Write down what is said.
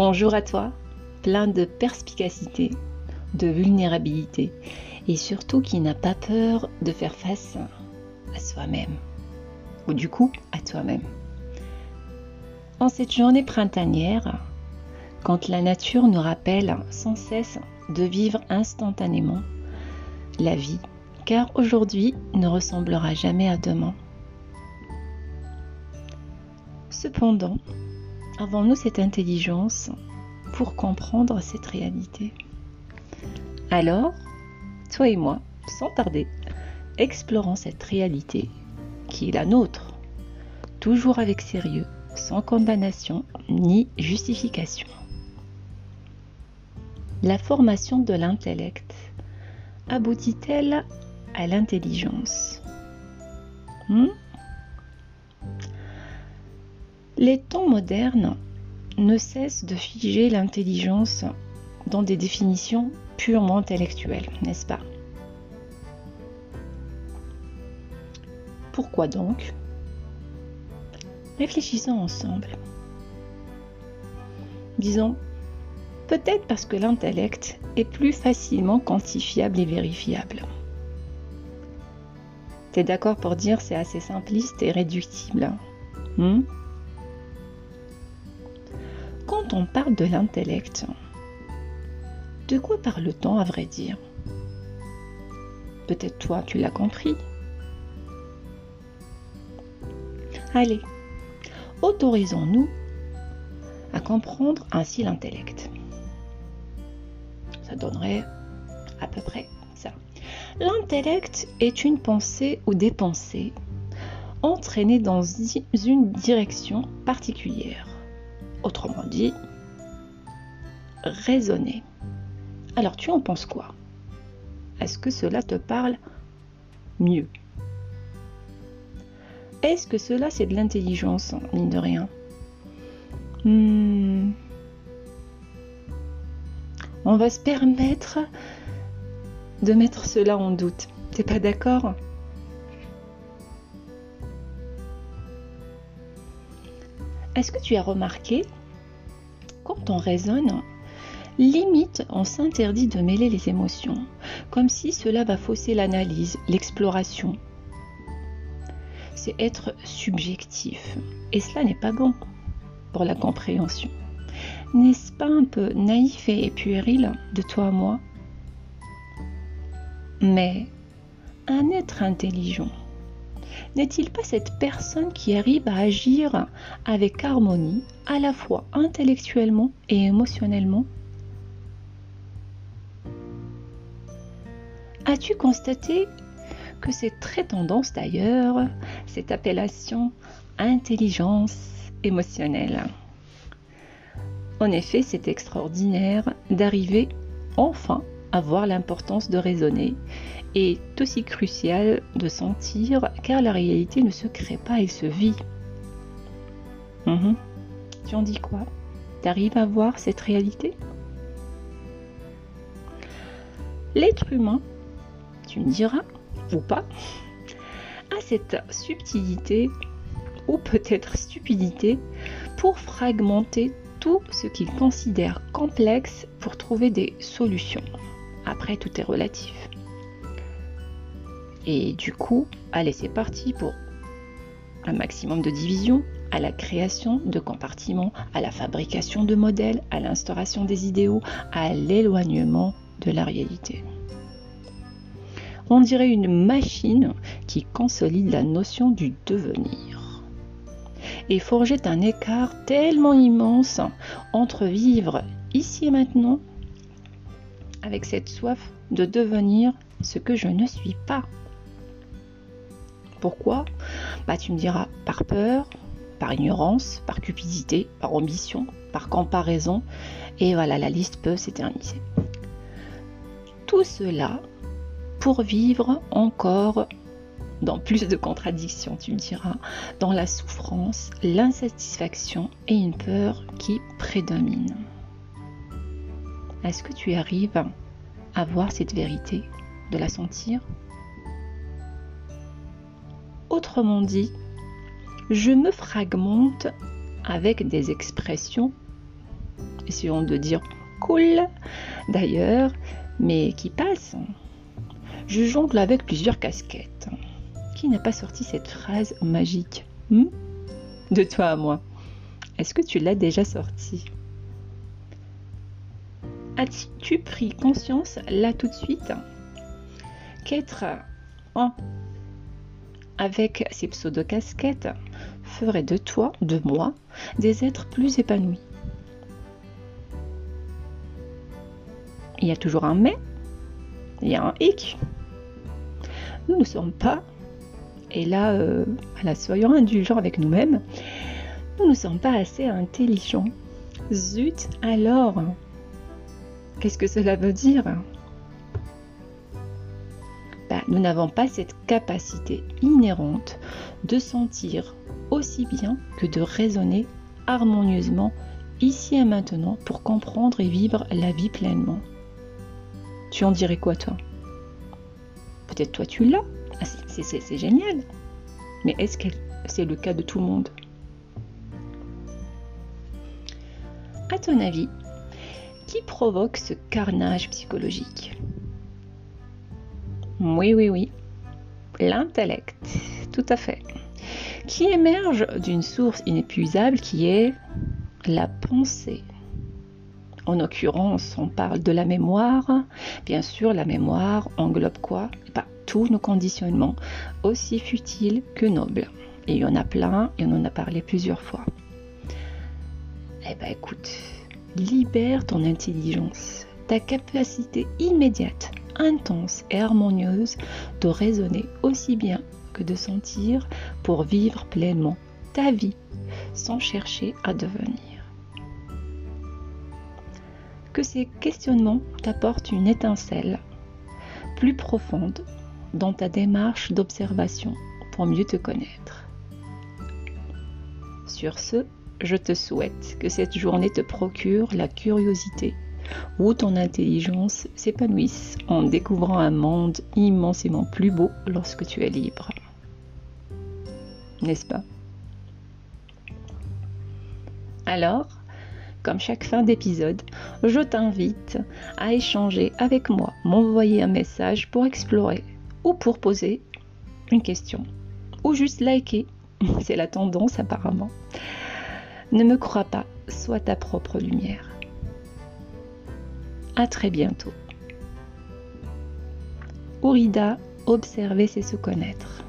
Bonjour à toi, plein de perspicacité, de vulnérabilité et surtout qui n'a pas peur de faire face à soi-même ou du coup à toi-même. En cette journée printanière, quand la nature nous rappelle sans cesse de vivre instantanément la vie, car aujourd'hui ne ressemblera jamais à demain. Cependant, avons-nous cette intelligence pour comprendre cette réalité? Alors, toi et moi, sans tarder, explorons cette réalité qui est la nôtre, toujours avec sérieux, sans condamnation ni justification. La formation de l'intellect aboutit-elle à l'intelligence? Hmm? Les temps modernes ne cessent de figer l'intelligence dans des définitions purement intellectuelles, n'est-ce pas? Pourquoi donc? Réfléchissons ensemble. Disons, peut-être parce que l'intellect est plus facilement quantifiable et vérifiable. T'es d'accord pour dire c'est assez simpliste et réductible hmm? Quand on parle de l'intellect, de quoi parle-t-on à vrai dire? Peut-être toi tu l'as compris. Allez, autorisons-nous à comprendre ainsi l'intellect. Ça donnerait à peu près ça. L'intellect est une pensée ou des pensées entraînées dans une direction particulière. Autrement dit, raisonner. Alors tu en penses quoi? Est-ce que cela te parle mieux? Est-ce que cela c'est de l'intelligence, mine de rien? Hmm. On va se permettre de mettre cela en doute. T'es pas d'accord? Est-ce que tu as remarqué quand on raisonne, limite on s'interdit de mêler les émotions, comme si cela va fausser l'analyse, l'exploration, c'est être subjectif. Et cela n'est pas bon pour la compréhension. N'est-ce pas un peu naïf et puéril de toi à moi? Mais un être intelligent, n'est-il pas cette personne qui arrive à agir avec harmonie à la fois intellectuellement et émotionnellement? As-tu constaté que c'est très tendance d'ailleurs, cette appellation intelligence émotionnelle? En effet, c'est extraordinaire d'arriver enfin à voir l'importance de raisonner et aussi crucial de sentir car la réalité ne se crée pas, elle se vit. Mhm. Tu en dis quoi? T'arrives à voir cette réalité? L'être humain, tu me diras, ou pas, a cette subtilité ou peut-être stupidité pour fragmenter tout ce qu'il considère complexe pour trouver des solutions. Après, tout est relatif. Et du coup, allez, c'est parti pour un maximum de division, à la création de compartiments, à la fabrication de modèles, à l'instauration des idéaux, à l'éloignement de la réalité. On dirait une machine qui consolide la notion du devenir. Et forgeait un écart tellement immense entre vivre ici et maintenant, avec cette soif de devenir ce que je ne suis pas. Pourquoi? Bah tu me diras par peur, par ignorance, par cupidité, par ambition, par comparaison, et voilà, la liste peut s'éterniser. Tout cela pour vivre encore dans plus de contradictions, tu me diras, dans la souffrance, l'insatisfaction et une peur qui prédomine. Est-ce que tu arrives à voir cette vérité, de la sentir? Autrement dit, je me fragmente avec des expressions essayons de dire cool d'ailleurs, mais qui passe. Je jongle avec plusieurs casquettes. Qui n'a pas sorti cette phrase magique hmm? De toi à moi. Est-ce que tu l'as déjà sortie? As-tu pris conscience là tout de suite qu'être en avec ces pseudo-casquettes ferait de toi, de moi, des êtres plus épanouis? Il y a toujours un mais, il y a un hic. Nous ne sommes pas, et là, euh, soyons indulgents avec nous-mêmes, nous ne sommes pas assez intelligents. Zut, alors Qu'est-ce que cela veut dire bah, Nous n'avons pas cette capacité inhérente de sentir aussi bien que de raisonner harmonieusement ici et maintenant pour comprendre et vivre la vie pleinement. Tu en dirais quoi toi? Peut-être toi tu l'as. Ah, c'est génial. Mais est-ce que c'est le cas de tout le monde? À ton avis, qui provoque ce carnage psychologique Oui, oui, oui. L'intellect, tout à fait. Qui émerge d'une source inépuisable qui est la pensée. En l'occurrence, on parle de la mémoire. Bien sûr, la mémoire englobe quoi? Bah, Tous nos conditionnements, aussi futiles que nobles. Et il y en a plein et on en a parlé plusieurs fois. Eh bien écoute, libère ton intelligence, ta capacité immédiate, intense et harmonieuse de raisonner aussi bien que de sentir pour vivre pleinement ta vie sans chercher à devenir que ces questionnements t'apportent une étincelle plus profonde dans ta démarche d'observation pour mieux te connaître. Sur ce, je te souhaite que cette journée te procure la curiosité où ton intelligence s'épanouisse en découvrant un monde immensément plus beau lorsque tu es libre. N'est-ce pas? Alors, comme chaque fin d'épisode, je t'invite à échanger avec moi, m'envoyer un message pour explorer ou pour poser une question ou juste liker. C'est la tendance apparemment. Ne me crois pas, sois ta propre lumière. À très bientôt. Ourida, observer c'est se connaître.